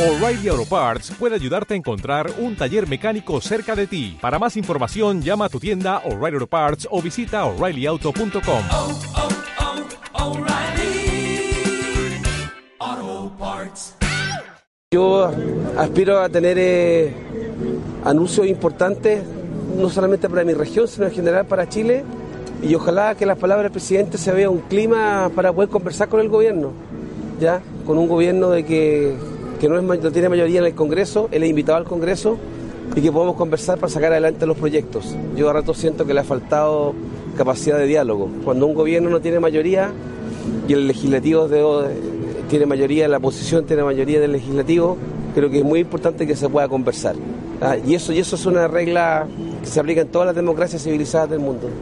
O'Reilly Auto Parts puede ayudarte a encontrar un taller mecánico cerca de ti. Para más información, llama a tu tienda O'Reilly Auto Parts o visita oreillyauto.com. oh, oh, Parts. Yo aspiro a tener eh, anuncios importantes, no solamente para mi región, sino en general para Chile, y ojalá que las palabras del presidente se vea un clima para poder conversar con el gobierno, ya, con un gobierno de que, que no, es, no tiene mayoría en el Congreso, él es invitado al Congreso, y que podamos conversar para sacar adelante los proyectos. Yo a rato siento que le ha faltado capacidad de diálogo. Cuando un gobierno no tiene mayoría y el legislativo de- tiene mayoría, la oposición tiene mayoría del legislativo, creo que es muy importante que se pueda conversar. Ah, y, eso, y eso es una regla que se aplica en todas las democracias civilizadas del mundo.